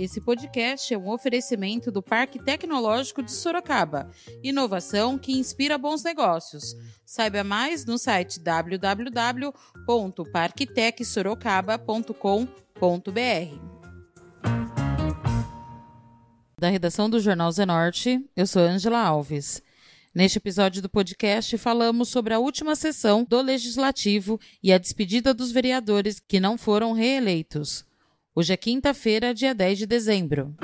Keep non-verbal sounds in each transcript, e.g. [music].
Esse podcast é um oferecimento do Parque Tecnológico de Sorocaba. Inovação que inspira bons negócios. Saiba mais no site www.parktecsorocaba.com.br. Da redação do Jornal Zenorte, eu sou Angela Alves. Neste episódio do podcast, falamos sobre a última sessão do Legislativo e a despedida dos vereadores que não foram reeleitos. Hoje é quinta-feira, dia 10 de dezembro.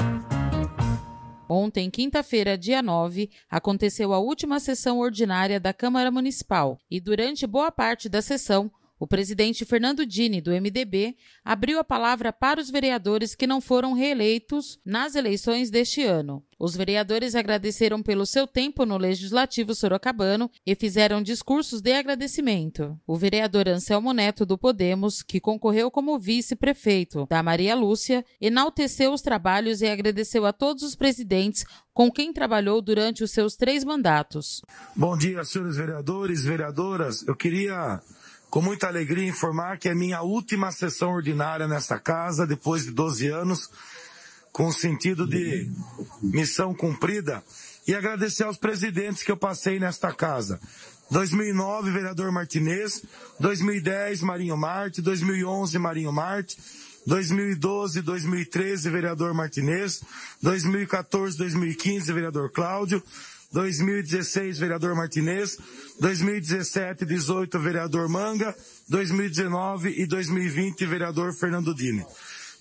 Ontem, quinta-feira, dia 9, aconteceu a última sessão ordinária da Câmara Municipal e, durante boa parte da sessão, o presidente Fernando Dini, do MDB, abriu a palavra para os vereadores que não foram reeleitos nas eleições deste ano. Os vereadores agradeceram pelo seu tempo no Legislativo Sorocabano e fizeram discursos de agradecimento. O vereador Anselmo Neto, do Podemos, que concorreu como vice-prefeito da Maria Lúcia, enalteceu os trabalhos e agradeceu a todos os presidentes com quem trabalhou durante os seus três mandatos. Bom dia, senhores vereadores, vereadoras. Eu queria com muita alegria informar que é minha última sessão ordinária nesta casa, depois de 12 anos, com o sentido de missão cumprida, e agradecer aos presidentes que eu passei nesta casa. 2009, vereador Martinez, 2010, Marinho Marte, 2011, Marinho Marte, 2012, 2013, vereador Martinez, 2014, 2015, vereador Cláudio, 2016, vereador Martinez, 2017 e 18, vereador Manga, 2019 e 2020, vereador Fernando Dini.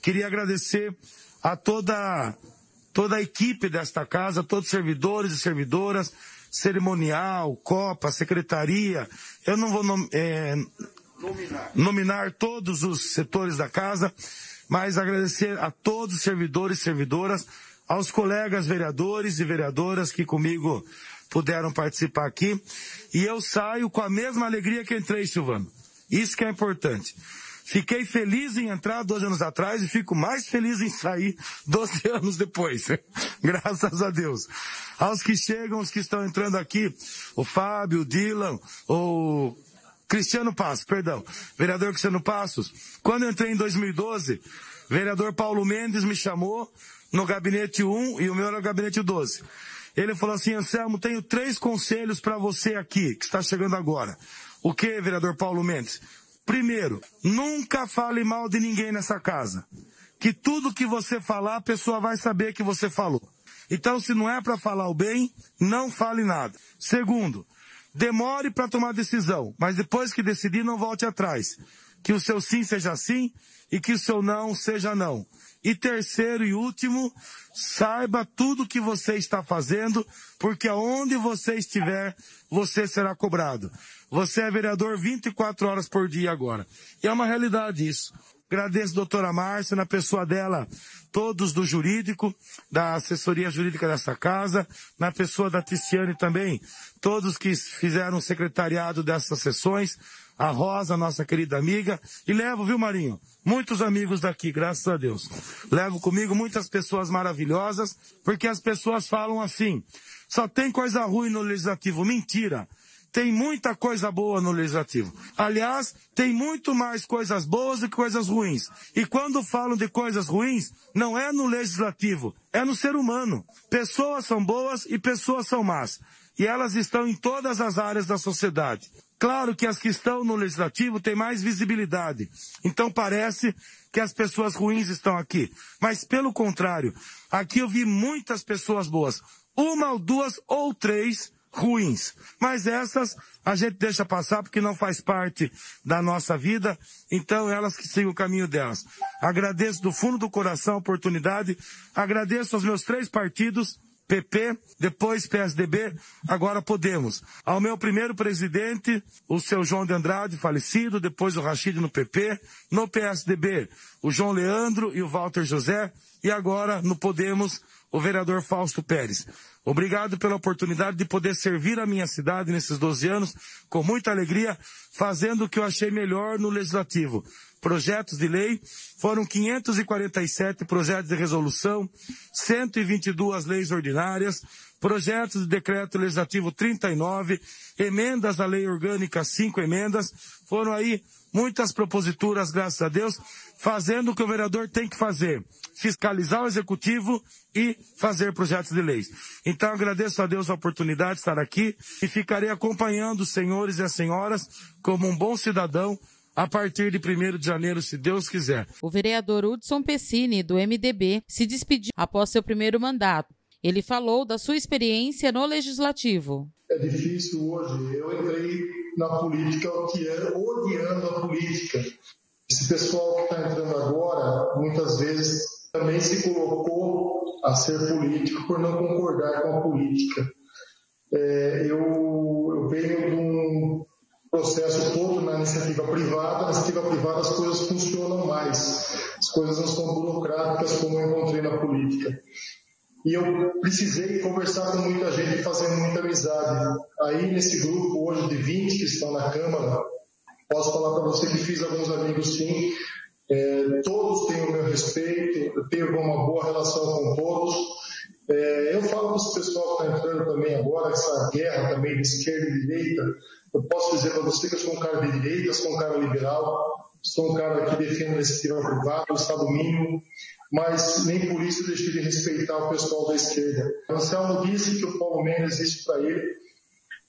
Queria agradecer a toda, toda a equipe desta casa, todos os servidores e servidoras, cerimonial, Copa, secretaria. Eu não vou nom é, nominar. nominar todos os setores da casa, mas agradecer a todos os servidores e servidoras, aos colegas vereadores e vereadoras que comigo puderam participar aqui. E eu saio com a mesma alegria que entrei, Silvano. Isso que é importante. Fiquei feliz em entrar 12 anos atrás e fico mais feliz em sair [laughs] 12 anos depois. [laughs] Graças a Deus. Aos que chegam, os que estão entrando aqui, o Fábio, o Dylan, o Cristiano Passos, perdão, vereador Cristiano Passos. Quando eu entrei em 2012, vereador Paulo Mendes me chamou no gabinete 1 e o meu era no gabinete 12. Ele falou assim, Anselmo, tenho três conselhos para você aqui, que está chegando agora. O que, vereador Paulo Mendes? Primeiro, nunca fale mal de ninguém nessa casa. Que tudo que você falar, a pessoa vai saber que você falou. Então, se não é para falar o bem, não fale nada. Segundo, demore para tomar decisão, mas depois que decidir, não volte atrás. Que o seu sim seja sim e que o seu não seja não. E terceiro e último, saiba tudo que você está fazendo, porque aonde você estiver, você será cobrado. Você é vereador 24 horas por dia agora. E é uma realidade isso. Agradeço doutora Márcia, na pessoa dela, todos do jurídico, da assessoria jurídica dessa casa, na pessoa da Ticiane também, todos que fizeram o secretariado dessas sessões, a Rosa, nossa querida amiga, e levo, viu Marinho? Muitos amigos daqui, graças a Deus. Levo comigo muitas pessoas maravilhosas, porque as pessoas falam assim, só tem coisa ruim no legislativo. Mentira! Tem muita coisa boa no legislativo. Aliás, tem muito mais coisas boas do que coisas ruins. E quando falam de coisas ruins, não é no legislativo, é no ser humano. Pessoas são boas e pessoas são más. E elas estão em todas as áreas da sociedade. Claro que as que estão no legislativo têm mais visibilidade. Então parece que as pessoas ruins estão aqui. Mas pelo contrário, aqui eu vi muitas pessoas boas. Uma ou duas ou três ruins. Mas essas a gente deixa passar porque não faz parte da nossa vida, então elas que sigam o caminho delas. Agradeço do fundo do coração a oportunidade, agradeço aos meus três partidos, PP, depois PSDB, agora Podemos. Ao meu primeiro presidente, o seu João de Andrade, falecido, depois o Rachid no PP, no PSDB, o João Leandro e o Walter José, e agora no Podemos, o vereador Fausto Pérez. Obrigado pela oportunidade de poder servir a minha cidade nesses 12 anos com muita alegria, fazendo o que eu achei melhor no legislativo. Projetos de lei, foram 547 projetos de resolução, 122 leis ordinárias, projetos de decreto legislativo 39, emendas à lei orgânica, cinco emendas, foram aí muitas proposituras, graças a Deus, fazendo o que o vereador tem que fazer, fiscalizar o executivo e fazer projetos de leis. Então agradeço a Deus a oportunidade de estar aqui e ficarei acompanhando os senhores e as senhoras como um bom cidadão a partir de 1 de janeiro, se Deus quiser. O vereador Hudson Pessini, do MDB, se despediu após seu primeiro mandato. Ele falou da sua experiência no legislativo. É difícil hoje. Eu entrei na política odiando a política. Esse pessoal que está entrando agora, muitas vezes, também se colocou a ser político por não concordar com a política. É, eu, eu venho de um processo todo na iniciativa privada. Na iniciativa privada as coisas funcionam mais. As coisas não são burocráticas como eu encontrei na política. E eu precisei conversar com muita gente, fazer muita amizade. Aí, nesse grupo hoje de 20 que estão na Câmara, posso falar para você que fiz alguns amigos sim. É, todos têm o meu respeito, eu tenho uma boa relação com todos. É, eu falo para o pessoal que está entrando também agora, essa guerra também de esquerda e direita, eu posso dizer para você que eu sou um cara de direita, sou um cara liberal, sou um cara que defende a iniciativa privada, o Estado mínimo, mas nem por isso deixei de respeitar o pessoal da esquerda. Anselmo disse que o Paulo Mendes disse para ele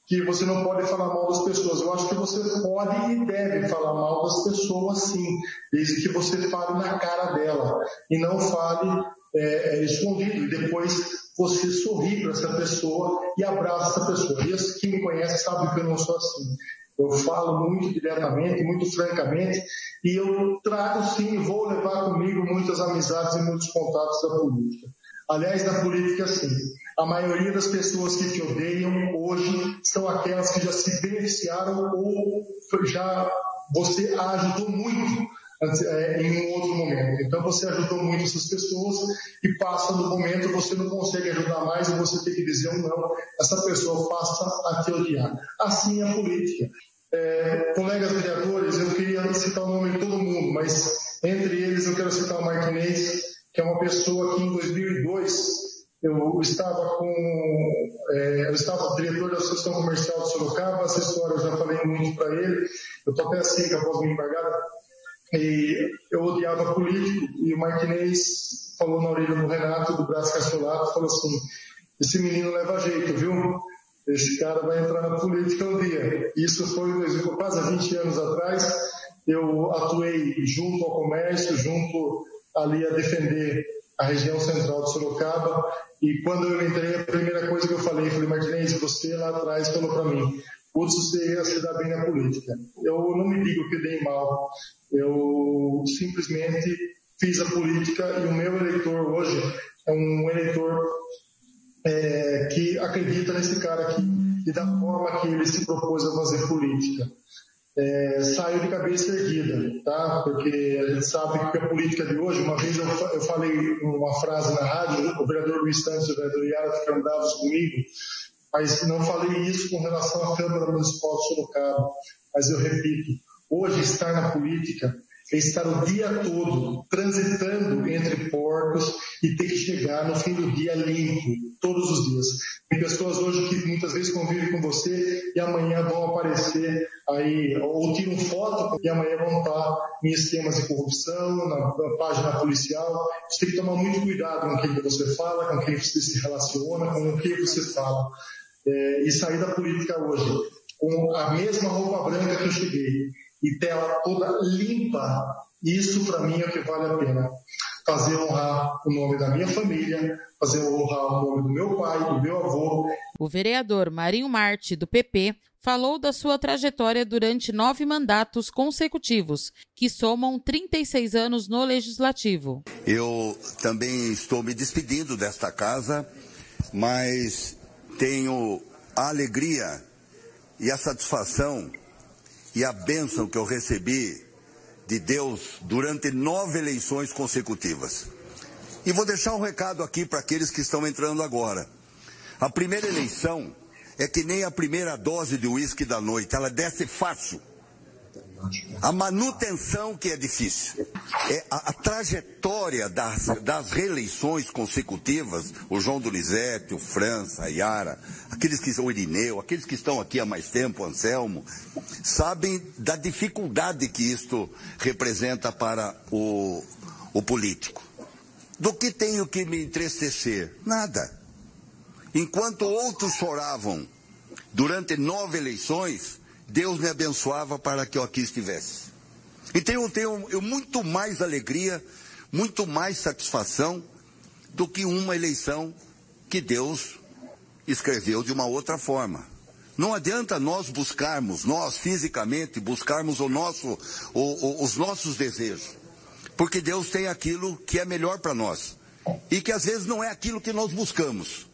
que você não pode falar mal das pessoas. Eu acho que você pode e deve falar mal das pessoas sim, desde que você fale na cara dela e não fale é, é, escondido. E depois você sorri para essa pessoa e abraça essa pessoa. E as que me conhecem sabem que eu não sou assim. Eu falo muito diretamente, muito francamente, e eu trago sim, vou levar comigo muitas amizades e muitos contatos da política. Aliás, na política, sim. A maioria das pessoas que te odeiam hoje são aquelas que já se beneficiaram ou já você ajudou muito em um outro momento. Então você ajudou muito essas pessoas e passa no momento você não consegue ajudar mais e você tem que dizer um não, essa pessoa passa a te odiar. Assim é a política. É, colegas vereadores, eu queria citar o nome de todo mundo, mas entre eles eu quero citar o Martinez, que é uma pessoa que em 2002 eu estava com, é, eu estava diretor da Associação Comercial de Sorocaba, essa história eu já falei muito para ele, eu estou até assim, que após me embargar, e eu odiava político, e o Martinez falou na orelha do Renato, do Braço Castolato, falou assim, esse menino leva jeito, viu? Esse cara vai entrar na política um dia. Isso foi quase 20 anos atrás. Eu atuei junto ao comércio, junto ali a defender a região central de Sorocaba. E quando eu entrei, a primeira coisa que eu falei, falei, Martinez, você lá atrás falou para mim, você ia se dar bem na política. Eu não me digo que dei mal, eu simplesmente fiz a política e o meu eleitor hoje é um eleitor é, que acredita nesse cara aqui e da forma que ele se propôs a fazer política. É, saiu de cabeça erguida, tá? Porque a gente sabe que a política de hoje, uma vez eu, eu falei uma frase na rádio, o vereador Luiz Santos e o vereador Yara ficaram bravos comigo, mas não falei isso com relação à Câmara Municipal de Sorocaba. Mas eu repito, hoje estar na política é estar o dia todo transitando entre portos e ter que chegar no fim do dia limpo, todos os dias. Tem pessoas hoje que muitas vezes convivem com você e amanhã vão aparecer aí, ou tiram foto e amanhã vão estar em esquemas de corrupção, na, na página policial. Você tem que tomar muito cuidado com quem você fala, com quem você se relaciona, com quem você fala. É, e sair da política hoje com a mesma roupa branca que eu cheguei e tela toda limpa, isso para mim é o que vale a pena. Fazer honrar o nome da minha família, fazer honrar o nome do meu pai, do meu avô. O vereador Marinho Marte, do PP, falou da sua trajetória durante nove mandatos consecutivos, que somam 36 anos no Legislativo. Eu também estou me despedindo desta casa, mas tenho a alegria e a satisfação e a bênção que eu recebi de Deus durante nove eleições consecutivas. E vou deixar um recado aqui para aqueles que estão entrando agora. A primeira eleição é que nem a primeira dose de uísque da noite, ela desce fácil. A manutenção que é difícil. É a, a trajetória das, das, reeleições consecutivas, o João Donizete, o França, a Yara, aqueles que são o Irineu, aqueles que estão aqui há mais tempo, Anselmo, sabem da dificuldade que isto representa para o, o político. Do que tenho que me entristecer? Nada. Enquanto outros choravam durante nove eleições, Deus me abençoava para que eu aqui estivesse. Então eu tenho eu, muito mais alegria, muito mais satisfação do que uma eleição que Deus escreveu de uma outra forma. Não adianta nós buscarmos, nós fisicamente, buscarmos o nosso, o, o, os nossos desejos. Porque Deus tem aquilo que é melhor para nós. E que às vezes não é aquilo que nós buscamos.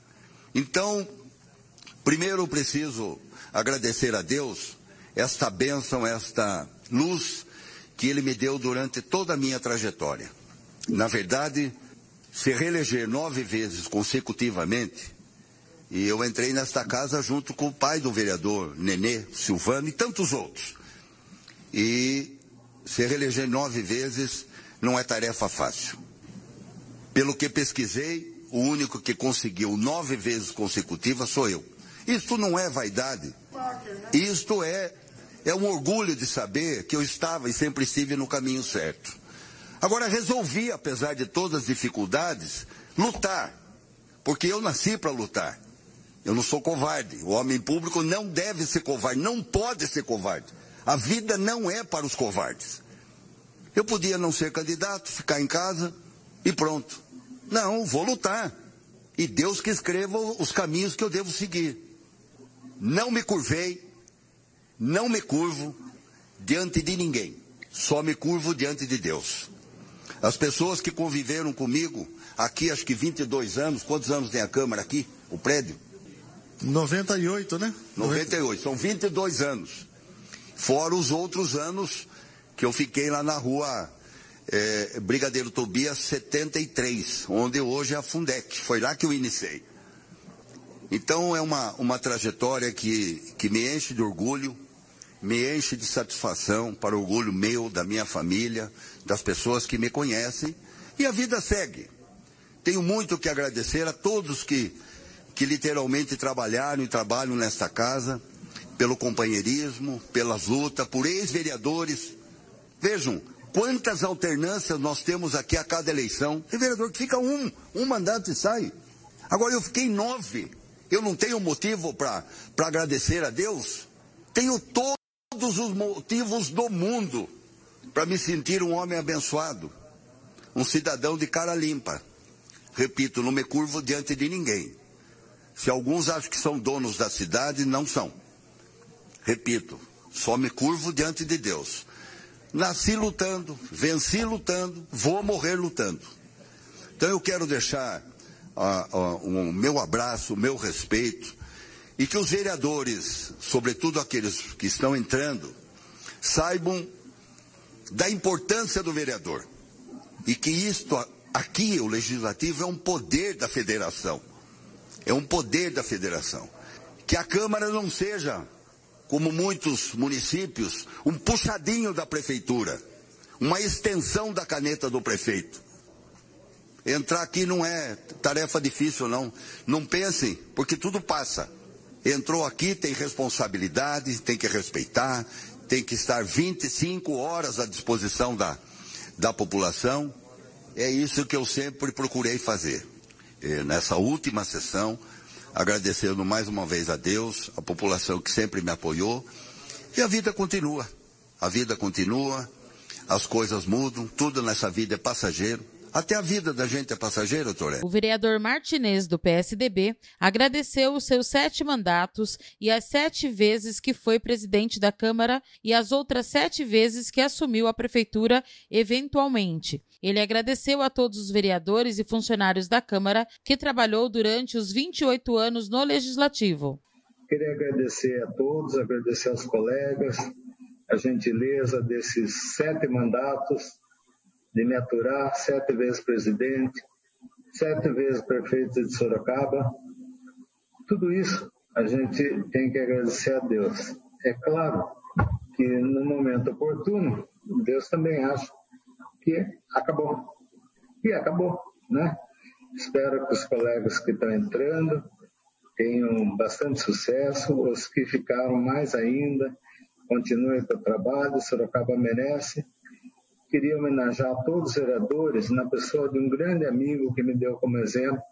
Então, primeiro eu preciso agradecer a Deus esta bênção, esta luz que Ele me deu durante toda a minha trajetória. Na verdade, se reeleger nove vezes consecutivamente, e eu entrei nesta casa junto com o pai do vereador Nenê, Silvano e tantos outros. E se reeleger nove vezes não é tarefa fácil. Pelo que pesquisei, o único que conseguiu nove vezes consecutivas sou eu. Isto não é vaidade. Isto é, é um orgulho de saber que eu estava e sempre estive no caminho certo. Agora resolvi, apesar de todas as dificuldades, lutar. Porque eu nasci para lutar. Eu não sou covarde. O homem público não deve ser covarde, não pode ser covarde. A vida não é para os covardes. Eu podia não ser candidato, ficar em casa e pronto. Não, vou lutar. E Deus que escreva os caminhos que eu devo seguir. Não me curvei, não me curvo diante de ninguém. Só me curvo diante de Deus. As pessoas que conviveram comigo aqui, acho que 22 anos, quantos anos tem a Câmara aqui? O prédio? 98, né? 98, são 22 anos. Fora os outros anos que eu fiquei lá na rua é, Brigadeiro Tobias 73, onde hoje é a Fundec. Foi lá que eu iniciei. Então é uma, uma trajetória que, que me enche de orgulho, me enche de satisfação para orgulho meu, da minha família, das pessoas que me conhecem. E a vida segue. Tenho muito que agradecer a todos que, que literalmente trabalharam e trabalham nesta casa, pelo companheirismo, pelas lutas, por ex-vereadores Vejam, quantas alternâncias nós temos aqui a cada eleição. Tem vereador que fica um, um mandato e sai. Agora eu fiquei nove. Eu não tenho motivo para agradecer a Deus? Tenho todos os motivos do mundo para me sentir um homem abençoado. Um cidadão de cara limpa. Repito, não me curvo diante de ninguém. Se alguns acham que são donos da cidade, não são. Repito, só me curvo diante de Deus. Nasci lutando, venci lutando, vou morrer lutando. Então eu quero deixar uh, uh, um meu abraço, o meu respeito, e que os vereadores, sobretudo aqueles que estão entrando, saibam da importância do vereador. E que isto aqui, o legislativo, é um poder da federação. É um poder da federação. Que a Câmara não seja como muitos municípios, um puxadinho da prefeitura, uma extensão da caneta do prefeito. Entrar aqui não é tarefa difícil, não. Não pensem, porque tudo passa. Entrou aqui, tem responsabilidade, tem que respeitar, tem que estar 25 horas à disposição da, da população. É isso que eu sempre procurei fazer. E nessa última sessão, agradecendo mais uma vez a Deus, a população que sempre me apoiou. E a vida continua. A vida continua, as coisas mudam, tudo nessa vida é passageiro. Até a vida da gente é passageira, Toré. O vereador Martinez, do PSDB, agradeceu os seus sete mandatos e as sete vezes que foi presidente da Câmara e as outras sete vezes que assumiu a prefeitura eventualmente. Ele agradeceu a todos os vereadores e funcionários da Câmara que trabalhou durante os 28 anos no Legislativo. Queria agradecer a todos, agradecer aos colegas, a gentileza desses sete mandatos de me aturar sete vezes presidente, sete vezes prefeito de Sorocaba. tudo isso a gente tem que agradecer a Deus. É claro que no momento oportuno, Deus também acha que acabou. E acabou, né? Espero que os colegas que estão entrando tenham bastante sucesso, os que ficaram mais ainda, continuem com o trabalho, Sorocaba merece. Queria homenagear todos os vereadores na pessoa de um grande amigo que me deu como exemplo,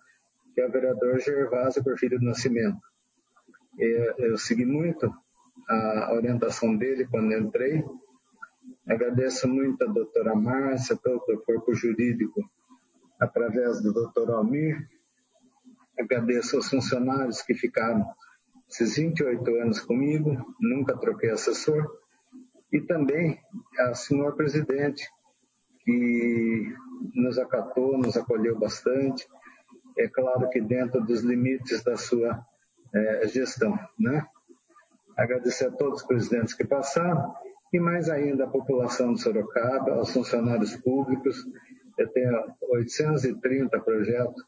que é o vereador Gervásio Porfírio do Nascimento. Eu, eu segui muito a orientação dele quando entrei. Agradeço muito a doutora Márcia, todo o corpo jurídico, através do doutor Almir. Agradeço aos funcionários que ficaram esses 28 anos comigo, nunca troquei assessor. E também ao senhor presidente, que nos acatou, nos acolheu bastante. É claro que dentro dos limites da sua é, gestão, né? Agradecer a todos os presidentes que passaram e mais ainda a população de Sorocaba, aos funcionários públicos. Eu tenho 830 projetos,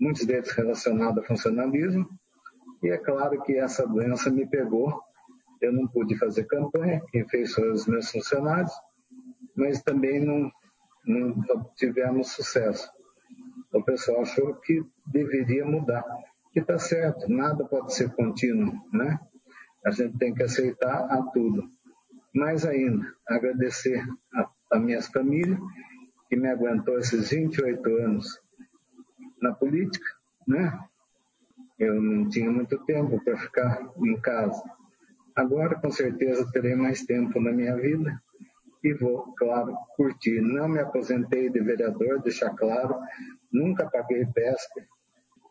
muitos deles relacionados a funcionalismo. E é claro que essa doença me pegou. Eu não pude fazer campanha, quem fez foram os meus funcionários, mas também não, não tivemos sucesso. O pessoal achou que deveria mudar. E está certo, nada pode ser contínuo, né? A gente tem que aceitar a tudo. Mais ainda, agradecer a, a minha família, que me aguentou esses 28 anos na política, né? Eu não tinha muito tempo para ficar em casa. Agora, com certeza, terei mais tempo na minha vida e vou, claro, curtir. Não me aposentei de vereador, deixar claro, nunca paguei pesca,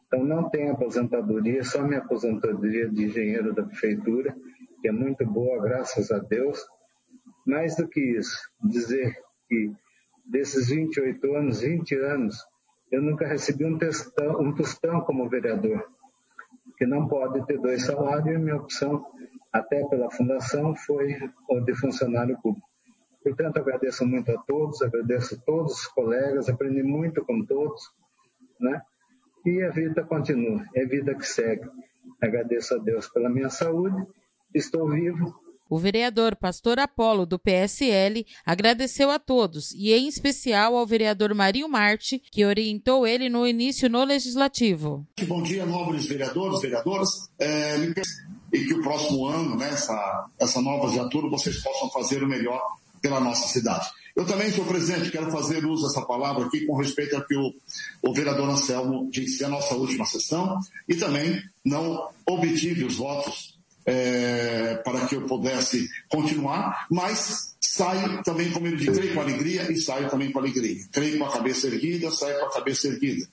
então, não tenho aposentadoria, só minha aposentadoria de engenheiro da prefeitura, que é muito boa, graças a Deus. Mais do que isso, dizer que desses 28 anos, 20 anos, eu nunca recebi um, testão, um tostão como vereador, que não pode ter dois salários, e minha opção, até pela fundação, foi o de funcionário público. Portanto, agradeço muito a todos, agradeço a todos os colegas, aprendi muito com todos, né? E a vida continua, é vida que segue. Agradeço a Deus pela minha saúde, estou vivo. O vereador Pastor Apolo, do PSL, agradeceu a todos e, em especial, ao vereador Marinho Marte, que orientou ele no início no Legislativo. Bom dia, nobres vereadores, vereadoras. É, e que o próximo ano, né, essa, essa nova legislatura, vocês possam fazer o melhor pela nossa cidade. Eu também, senhor presidente, quero fazer uso dessa palavra aqui com respeito ao que o, o vereador Anselmo disse na nossa última sessão e também não obtive os votos é, para que eu pudesse continuar, mas saio também, como ele disse, creio com alegria e saio também com alegria. Creio com a cabeça erguida, saio com a cabeça erguida.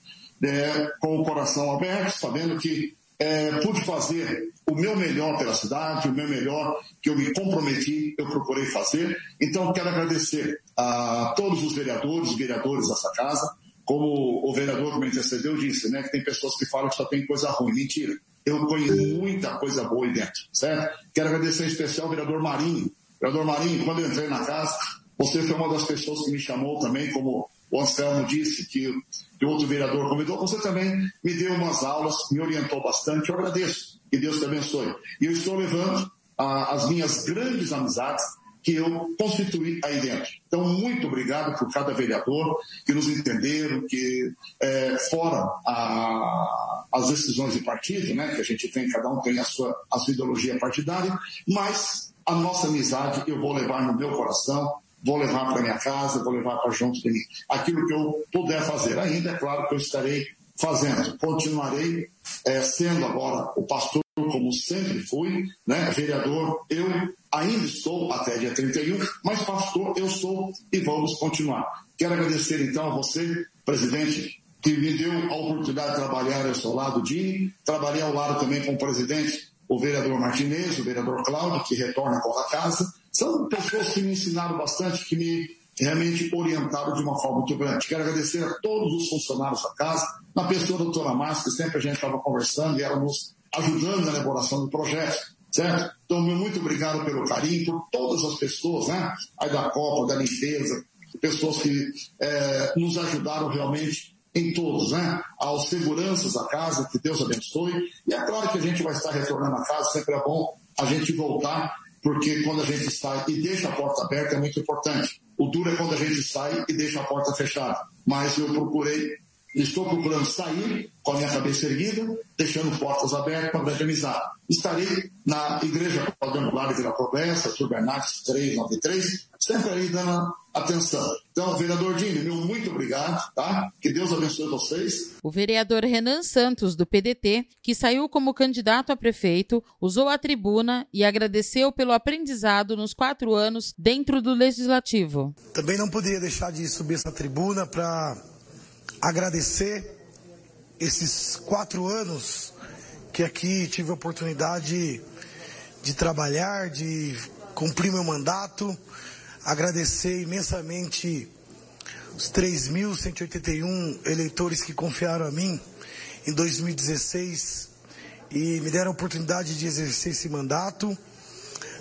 É, com o coração aberto, sabendo que é, pude fazer o meu melhor pela cidade, o meu melhor que eu me comprometi, eu procurei fazer. Então, quero agradecer a todos os vereadores vereadores dessa casa. Como o vereador que me antecedeu disse, né, que tem pessoas que falam que só tem coisa ruim. Mentira. Eu conheço muita coisa boa aí dentro, certo? Quero agradecer em especial ao vereador Marinho. Vereador Marinho, quando eu entrei na casa, você foi uma das pessoas que me chamou também, como o Anselmo disse, que que outro vereador convidou, você também me deu umas aulas, me orientou bastante, eu agradeço, que Deus te abençoe. E eu estou levando ah, as minhas grandes amizades que eu constituí aí dentro. Então, muito obrigado por cada vereador que nos entenderam, que é, fora a, as decisões de partido, né, que a gente tem, cada um tem a sua, a sua ideologia partidária, mas a nossa amizade eu vou levar no meu coração, vou levar para minha casa, vou levar para junto de mim. Aquilo que eu puder fazer ainda, é claro que eu estarei fazendo. Continuarei é, sendo agora o pastor, como sempre fui, né? vereador, eu ainda estou até dia 31, mas pastor eu sou e vamos continuar. Quero agradecer então a você, presidente, que me deu a oportunidade de trabalhar ao seu lado, Dini, trabalhei ao lado também com o presidente, o vereador Martinez, o vereador Cláudio, que retorna com a casa, são pessoas que me ensinaram bastante, que me realmente orientaram de uma forma muito grande. Quero agradecer a todos os funcionários da casa, na pessoa da doutora Márcia, que sempre a gente estava conversando e ela nos ajudando na elaboração do projeto, certo? Então, muito obrigado pelo carinho, por todas as pessoas, né? Aí da Copa, da limpeza, pessoas que é, nos ajudaram realmente em todos, né? Aos seguranças da casa, que Deus abençoe. E é claro que a gente vai estar retornando a casa, sempre é bom a gente voltar, porque quando a gente sai e deixa a porta aberta é muito importante. O duro é quando a gente sai e deixa a porta fechada. Mas eu procurei Estou procurando sair com a minha cabeça erguida, deixando portas abertas para grande amizade. Estarei na Igreja Quadrangular de Vila Progressa, Arthur Bernardes 393, sempre aí dando atenção. Então, vereador Dini, meu muito obrigado, tá? Que Deus abençoe vocês. O vereador Renan Santos, do PDT, que saiu como candidato a prefeito, usou a tribuna e agradeceu pelo aprendizado nos quatro anos dentro do Legislativo. Também não poderia deixar de subir essa tribuna para agradecer esses quatro anos que aqui tive a oportunidade de trabalhar, de cumprir meu mandato, agradecer imensamente os 3.181 eleitores que confiaram a mim em 2016 e me deram a oportunidade de exercer esse mandato,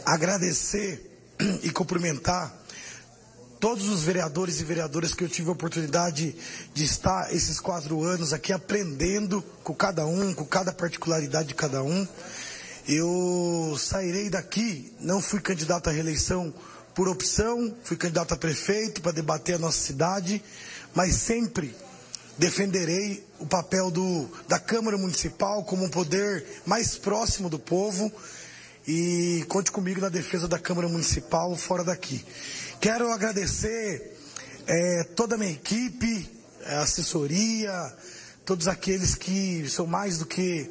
agradecer e cumprimentar todos os vereadores e vereadoras que eu tive a oportunidade de estar esses quatro anos aqui aprendendo com cada um, com cada particularidade de cada um. Eu sairei daqui, não fui candidato à reeleição por opção, fui candidato a prefeito para debater a nossa cidade, mas sempre defenderei o papel do, da Câmara Municipal como um poder mais próximo do povo e conte comigo na defesa da Câmara Municipal fora daqui. Quero agradecer é, toda a minha equipe, a assessoria, todos aqueles que são mais do que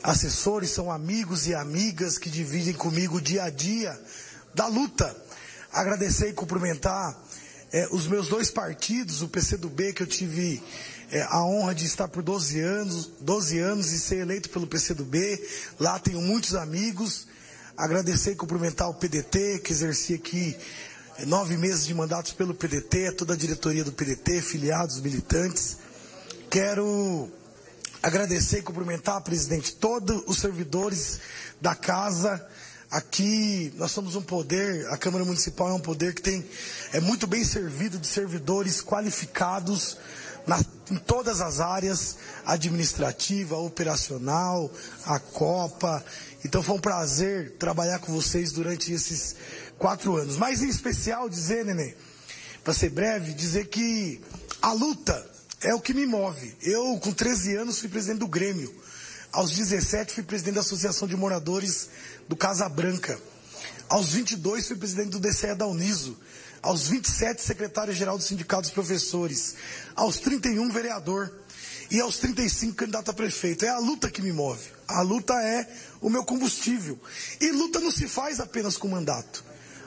assessores, são amigos e amigas que dividem comigo o dia a dia da luta. Agradecer e cumprimentar é, os meus dois partidos, o PCdoB, que eu tive é, a honra de estar por 12 anos, 12 anos e ser eleito pelo PCdoB. Lá tenho muitos amigos. Agradecer e cumprimentar o PDT, que exercia aqui nove meses de mandatos pelo PDT, toda a diretoria do PDT, filiados, militantes. Quero agradecer e cumprimentar, presidente, todos os servidores da casa. Aqui nós somos um poder, a Câmara Municipal é um poder que tem, é muito bem servido de servidores qualificados na, em todas as áreas, administrativa, operacional, a Copa. Então foi um prazer trabalhar com vocês durante esses quatro anos. Mas em especial dizer, neném, para ser breve, dizer que a luta é o que me move. Eu, com 13 anos, fui presidente do Grêmio. Aos 17, fui presidente da Associação de Moradores do Casa Branca. Aos 22, fui presidente do DCE da Uniso. Aos 27, secretário-geral do Sindicato dos Professores. Aos 31, vereador. E aos 35, candidato a prefeito. É a luta que me move. A luta é o meu combustível. E luta não se faz apenas com mandato.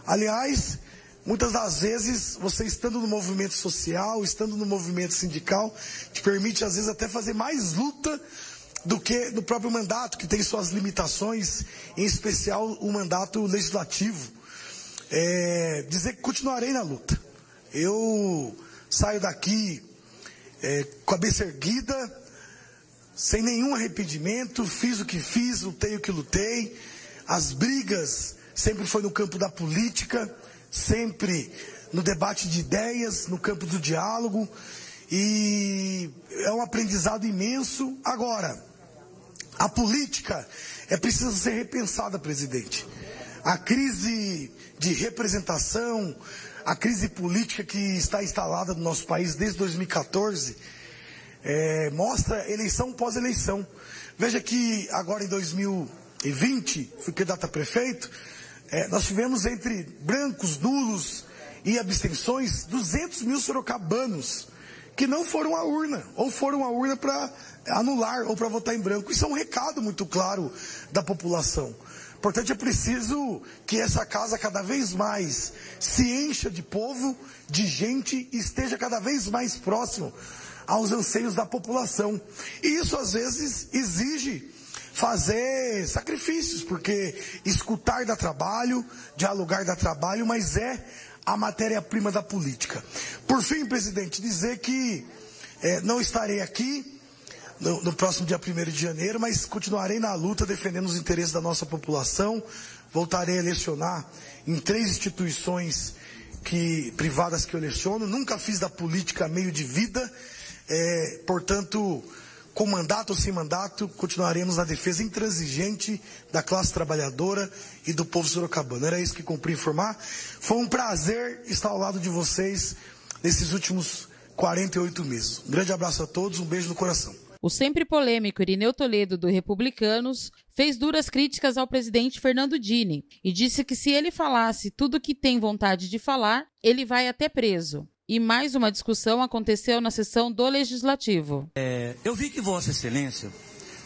Aliás, muitas das vezes, você estando no movimento social, estando no movimento sindical, te permite às vezes até fazer mais luta do que no próprio mandato, que tem suas limitações, em especial o mandato legislativo. É, dizer que continuarei na luta. Eu saio daqui é, com a cabeça erguida, sem nenhum arrependimento, fiz o que fiz, lutei o que lutei. As brigas sempre foi no campo da política, sempre no debate de ideias, no campo do diálogo, e é um aprendizado imenso. Agora, a política é preciso ser repensada, presidente. A crise de representação, a crise política que está instalada no nosso país desde 2014, é, mostra eleição pós-eleição. Veja que agora em 2020, fui candidato a prefeito, é, nós tivemos entre brancos, nulos e abstenções 200 mil sorocabanos que não foram à urna, ou foram à urna para anular ou para votar em branco. Isso é um recado muito claro da população. Portanto, é preciso que essa casa cada vez mais se encha de povo, de gente e esteja cada vez mais próximo aos anseios da população. E isso às vezes exige fazer sacrifícios, porque escutar dá trabalho, dialogar dá trabalho, mas é a matéria-prima da política. Por fim, presidente, dizer que é, não estarei aqui no, no, próximo dia 1 de janeiro, mas continuarei na luta defendendo os interesses da nossa população. Voltarei a lecionar em três instituições que, privadas que eu leciono. Nunca fiz da política meio de vida É, portanto, com mandato ou sem mandato, continuaremos na defesa intransigente da classe trabalhadora e do povo sorocabano. Era isso que cumpri informar. Foi um prazer estar ao lado de vocês nesses últimos 48 meses. Um grande abraço a todos, um beijo no coração. O sempre polêmico Irineu Toledo, do Republicanos, fez duras críticas ao presidente Fernando Dini e disse que se ele falasse tudo o que tem vontade de falar, ele vai até preso. E mais uma discussão aconteceu na sessão do Legislativo. É, eu vi que Vossa Excelência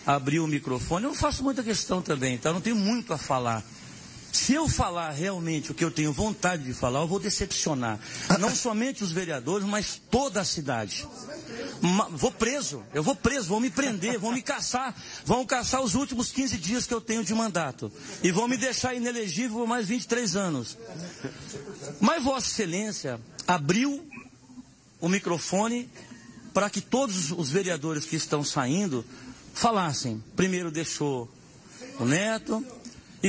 abriu o microfone. Eu faço muita questão também, tá? Não tenho muito a falar. Se eu falar realmente o que eu tenho vontade de falar, eu vou decepcionar. Não somente os vereadores, mas toda a cidade. Vou preso, eu vou preso, vão me prender, vão me caçar, vão caçar os últimos 15 dias que eu tenho de mandato. E vão me deixar inelegível por mais 23 anos. Mas Vossa Excelência abriu o microfone para que todos os vereadores que estão saindo falassem. Primeiro deixou o Neto,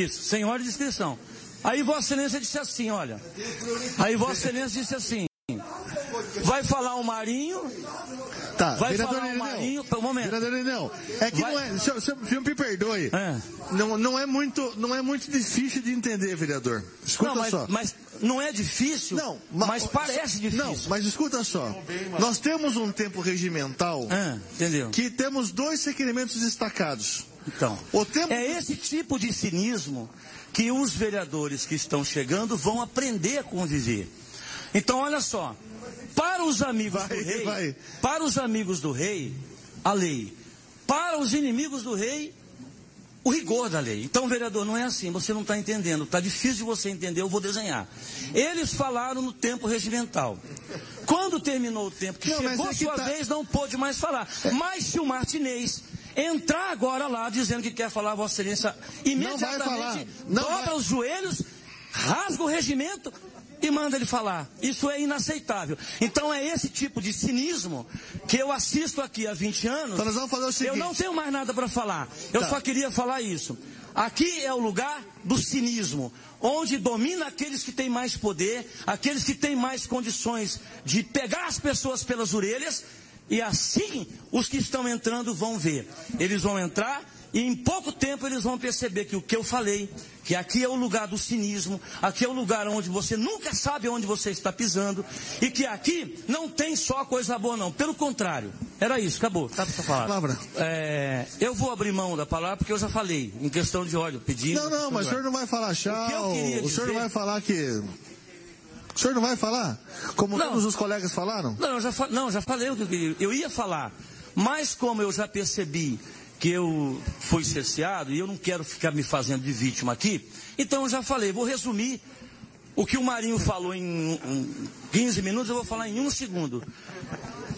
isso, sem ordem de inscrição. Aí Vossa Excelência disse assim, olha. Aí Vossa Excelência disse assim. Vai falar o Marinho. Tá, vai vereador falar o Marinho. Um momento. Vereador Irineu, é que vai... não é. Senhor, senhor, me perdoe. É. Não, não, é muito, não é muito difícil de entender, vereador. Escuta não, mas, só. Mas não é difícil, não, mas, mas parece difícil. Não, mas escuta só. Nós temos um tempo regimental é, entendeu? que temos dois requerimentos destacados. Então, tempo... é esse tipo de cinismo que os vereadores que estão chegando vão aprender a conviver. Então, olha só, para os amigos vai, do rei, vai. para os amigos do rei, a lei. Para os inimigos do rei, o rigor da lei. Então, vereador, não é assim, você não está entendendo. Está difícil de você entender, eu vou desenhar. Eles falaram no tempo regimental. Quando terminou o tempo, que não, chegou é sua tá... vez, não pôde mais falar. É... Mas se o Martinez entrar agora lá dizendo que quer falar, Vossa Excelência, imediatamente não dobra vai. os joelhos, rasga o regimento e manda ele falar. Isso é inaceitável. Então é esse tipo de cinismo que eu assisto aqui há 20 anos. Então nós vamos fazer o seguinte. Eu não tenho mais nada para falar. Eu tá. só queria falar isso. Aqui é o lugar do cinismo, onde domina aqueles que têm mais poder, aqueles que têm mais condições de pegar as pessoas pelas orelhas e assim os que estão entrando vão ver. Eles vão entrar e em pouco tempo eles vão perceber que o que eu falei, que aqui é o lugar do cinismo, aqui é o lugar onde você nunca sabe onde você está pisando, e que aqui não tem só coisa boa, não. Pelo contrário. Era isso, acabou. Tá para falar. Palavra. É, eu vou abrir mão da palavra porque eu já falei, em questão de ódio, pedindo. Não, não, mas o senhor não vai falar tchau. O, o senhor não vai falar que o senhor não vai falar? Como não, todos os colegas falaram? Não, eu já, não, já falei o que eu queria. Eu ia falar. Mas como eu já percebi que eu fui cerceado e eu não quero ficar me fazendo de vítima aqui, então eu já falei, vou resumir o que o Marinho falou em, em 15 minutos, eu vou falar em um segundo.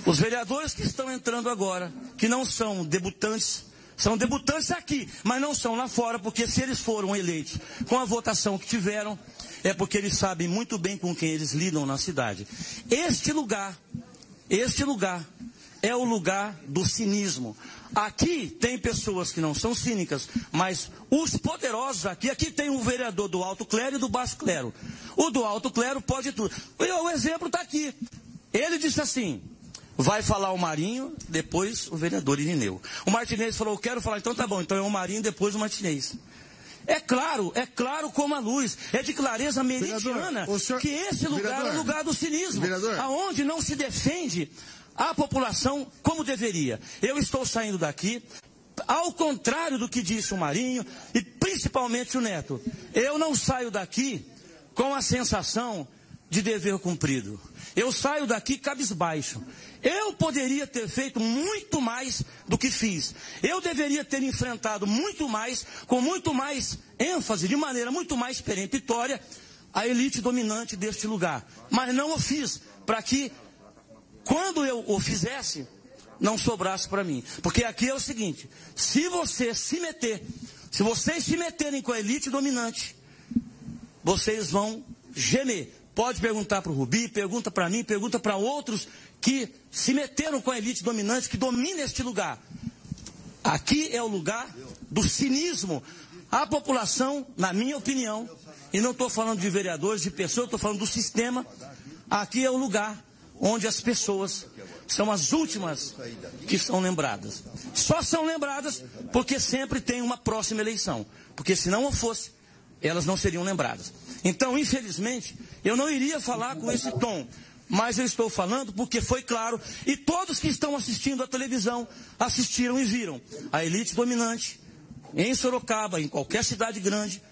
Os vereadores que estão entrando agora, que não são debutantes, são debutantes aqui, mas não são lá fora, porque se eles foram eleitos com a votação que tiveram, é porque eles sabem muito bem com quem eles lidam na cidade. Este lugar, este lugar é o lugar do cinismo. Aqui tem pessoas que não são cínicas, mas os poderosos aqui, aqui tem um vereador do alto clero e do baixo clero. O do alto clero pode tudo. E o exemplo está aqui. Ele disse assim: vai falar o Marinho, depois o vereador Irineu. O Martinez falou: eu quero falar, então tá bom, então é o Marinho, depois o Martinez. É claro, é claro como a luz. É de clareza meridiana senhor... que esse lugar vereador, é o lugar do cinismo. Vereador. Aonde não se defende a população como deveria. Eu estou saindo daqui, ao contrário do que disse o Marinho e principalmente o Neto. Eu não saio daqui com a sensação de dever cumprido. Eu saio daqui cabisbaixo. Eu poderia ter feito muito mais do que fiz. Eu deveria ter enfrentado muito mais, com muito mais ênfase, de maneira muito mais peremptória, a elite dominante deste lugar. Mas não o fiz, para que, quando eu o fizesse, não sobrasse para mim. Porque aqui é o seguinte: se você se meter, se vocês se meterem com a elite dominante, vocês vão gemer. Pode perguntar para o Rubi, pergunta para mim, pergunta para outros que se meteram com a elite dominante que domina este lugar. Aqui é o lugar do cinismo. A população, na minha opinião, e não estou falando de vereadores, de pessoas, estou falando do sistema, aqui é o lugar onde as pessoas são as últimas que são lembradas. Só são lembradas porque sempre tem uma próxima eleição. Porque se não fosse, elas não seriam lembradas. Então, infelizmente, eu não iria falar com esse tom. Mas eu estou falando porque foi claro, e todos que estão assistindo à televisão assistiram e viram. A elite dominante, em Sorocaba, em qualquer cidade grande,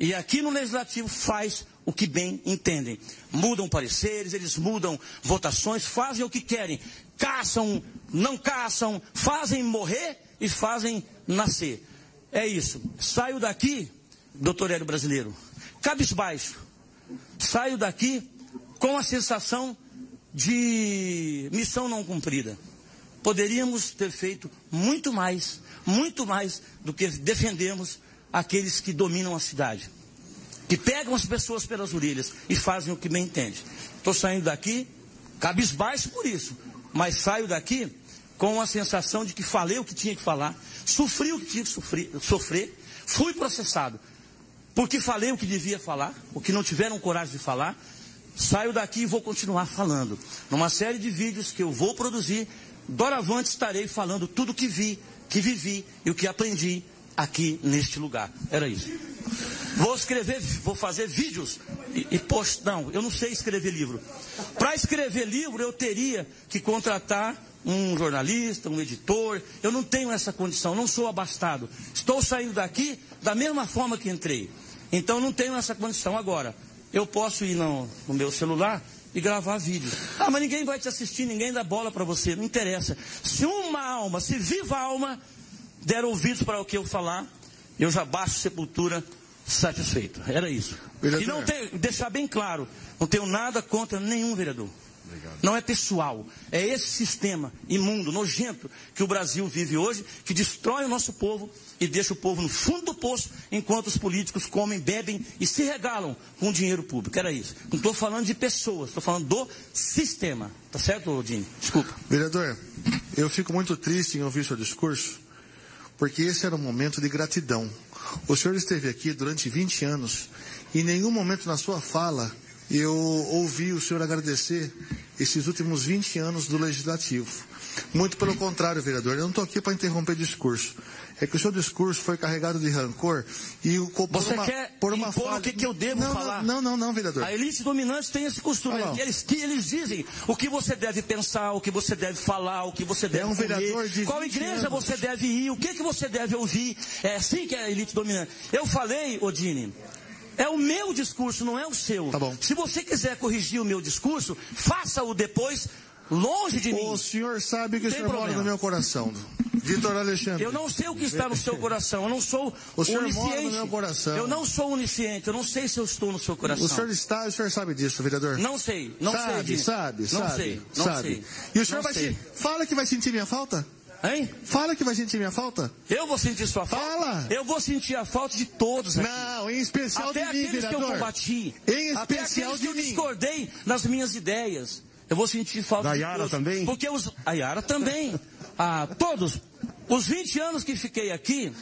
e aqui no Legislativo faz o que bem entendem. Mudam pareceres, eles mudam votações, fazem o que querem. Caçam, não caçam, fazem morrer e fazem nascer. É isso. Saio daqui, doutor Hélio Brasileiro, cabisbaixo. Saio daqui com a sensação de missão não cumprida. Poderíamos ter feito muito mais, muito mais do que defendemos aqueles que dominam a cidade que pegam as pessoas pelas orelhas e fazem o que bem entende. Estou saindo daqui, cabisbaixo por isso, mas saio daqui com a sensação de que falei o que tinha que falar, sofri o que tinha que sofrer, sofrer fui processado, porque falei o que devia falar, o que não tiveram coragem de falar, saio daqui e vou continuar falando. Numa série de vídeos que eu vou produzir, doravante estarei falando tudo o que vi, que vivi e o que aprendi aqui neste lugar. Era isso. Vou escrever, vou fazer vídeos e, e post... Não, eu não sei escrever livro. Para escrever livro, eu teria que contratar um jornalista, um editor. Eu não tenho essa condição, não sou abastado. Estou saindo daqui da mesma forma que entrei. Então não tenho essa condição. Agora, eu posso ir no, no meu celular e gravar vídeos. Ah, mas ninguém vai te assistir, ninguém dá bola para você. Não interessa. Se uma alma, se viva alma, der ouvidos para o que eu falar, eu já baixo sepultura satisfeito. Era isso. Vereador. E não tem, deixar bem claro, não tenho nada contra nenhum vereador. Obrigado. Não é pessoal, é esse sistema imundo, nojento que o Brasil vive hoje, que destrói o nosso povo e deixa o povo no fundo do poço, enquanto os políticos comem, bebem e se regalam com o dinheiro público. Era isso. Não estou falando de pessoas, estou falando do sistema. Tá certo, Odine? Desculpa. Vereador, eu fico muito triste em ouvir seu discurso, porque esse era um momento de gratidão. O senhor esteve aqui durante 20 anos e em nenhum momento na sua fala eu ouvi o senhor agradecer esses últimos 20 anos do Legislativo. Muito pelo contrário, vereador, eu não estou aqui para interromper o discurso. É que o seu discurso foi carregado de rancor e o por Você uma, quer por uma impor falha... o que, que eu devo não, falar? Não, não, não, vereador. A elite dominante tem esse costume. Ah, eles, que eles dizem o que você deve pensar, o que você deve falar, o que você deve é um vereador de Qual igreja anos. você deve ir, o que, que você deve ouvir. É assim que é a elite dominante. Eu falei, Odine, é o meu discurso, não é o seu. Tá bom. Se você quiser corrigir o meu discurso, faça-o depois longe de mim. O senhor sabe que o senhor problema. mora no meu coração. Vitor Alexandre. Eu não sei o que está no seu coração. Eu não sou o senhor onisciente. Mora no meu coração. Eu não sou onisciente. Eu não sei se eu estou no seu coração. O senhor está, o senhor sabe disso, vereador? Não sei. Não sabe, sei. Disso. Sabe, não sabe. Sei, não sabe. sei. E o senhor não vai. Se... fala que vai sentir minha falta? Hein? Fala que vai sentir minha falta. Eu vou sentir sua falta? Fala! Eu vou sentir a falta de todos aqui. Não, em especial Até de mim, vereador. que eu combati. Em especial Até aqueles de que eu discordei nas minhas ideias. Eu vou sentir falta da de Yara todos. também? Porque os... A Yara também. ah, todos. Os 20 anos que fiquei aqui,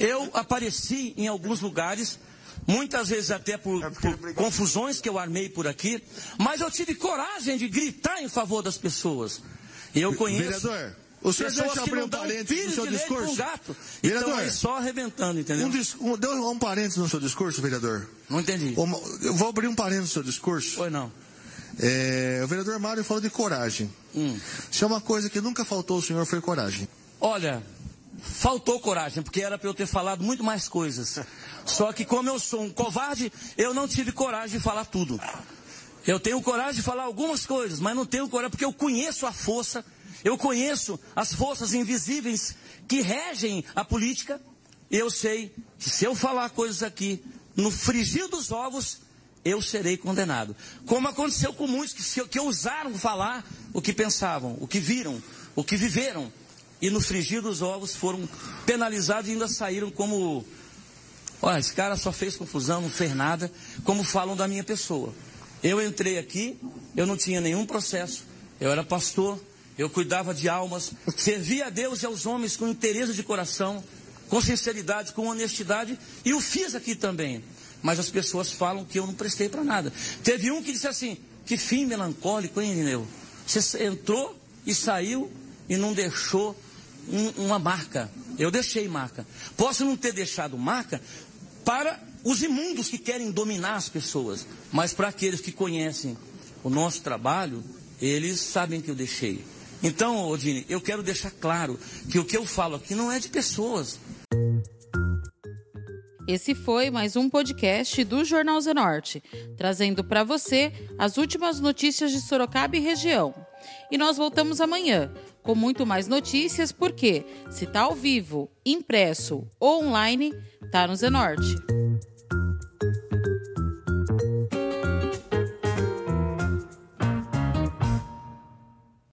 eu apareci em alguns lugares, muitas vezes até por, por, confusões que eu armei por aqui, mas eu tive coragem de gritar em favor das pessoas. Eu conheço. Vereador, o senhor pessoas deixa que abrir um parênteses no seu discurso? Um gato. Vereador, então, aí só arrebentando, entendeu? Um, dis- um, deu um parênteses no seu discurso, vereador? Não entendi. Uma- eu vou abrir um parênteses no seu discurso. Foi não. É, o vereador Mário falou de coragem. Hum. Se é uma coisa que nunca faltou ao senhor foi coragem. Olha, faltou coragem, porque era para eu ter falado muito mais coisas. Só que como eu sou um covarde, eu não tive coragem de falar tudo. Eu tenho coragem de falar algumas coisas, mas não tenho coragem porque eu conheço a força, eu conheço as forças invisíveis que regem a política. Eu sei que se eu falar coisas aqui, no frigir dos ovos, eu serei condenado. Como aconteceu com muitos que, que ousaram falar o que pensavam, o que viram, o que viveram. E no frigir dos ovos foram penalizados e ainda saíram como. Olha, esse cara só fez confusão, não fez nada, como falam da minha pessoa. Eu entrei aqui, eu não tinha nenhum processo, eu era pastor, eu cuidava de almas, servia a Deus e aos homens com interesse de coração, com sinceridade, com honestidade, e o fiz aqui também. Mas as pessoas falam que eu não prestei para nada. Teve um que disse assim: que fim melancólico, hein, Irineu? Você entrou e saiu e não deixou um, uma marca. Eu deixei marca. Posso não ter deixado marca para os imundos que querem dominar as pessoas, mas para aqueles que conhecem o nosso trabalho, eles sabem que eu deixei. Então, Odine, eu quero deixar claro que o que eu falo aqui não é de pessoas. Esse foi mais um podcast do Jornal Zenorte, trazendo para você as últimas notícias de Sorocaba e região. E nós voltamos amanhã com muito mais notícias, porque se tá ao vivo, impresso ou online, tá no Zenorte.